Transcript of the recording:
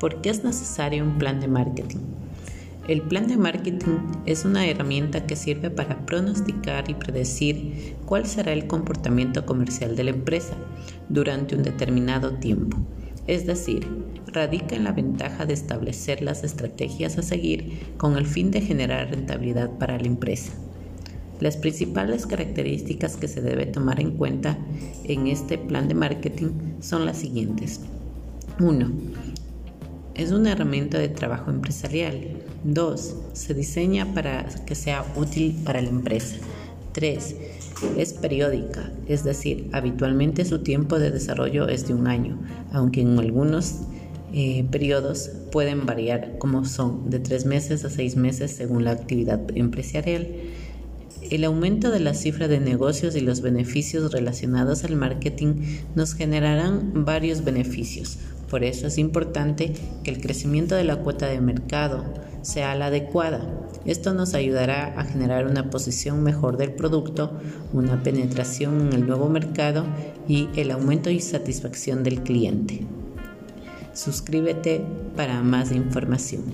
¿Por qué es necesario un plan de marketing? El plan de marketing es una herramienta que sirve para pronosticar y predecir cuál será el comportamiento comercial de la empresa durante un determinado tiempo. Es decir, radica en la ventaja de establecer las estrategias a seguir con el fin de generar rentabilidad para la empresa. Las principales características que se debe tomar en cuenta en este plan de marketing son las siguientes. 1. Es una herramienta de trabajo empresarial. 2. Se diseña para que sea útil para la empresa. 3. Es periódica, es decir, habitualmente su tiempo de desarrollo es de un año, aunque en algunos eh, periodos pueden variar como son de 3 meses a 6 meses según la actividad empresarial. El aumento de la cifra de negocios y los beneficios relacionados al marketing nos generarán varios beneficios. Por eso es importante que el crecimiento de la cuota de mercado sea la adecuada. Esto nos ayudará a generar una posición mejor del producto, una penetración en el nuevo mercado y el aumento y satisfacción del cliente. Suscríbete para más información.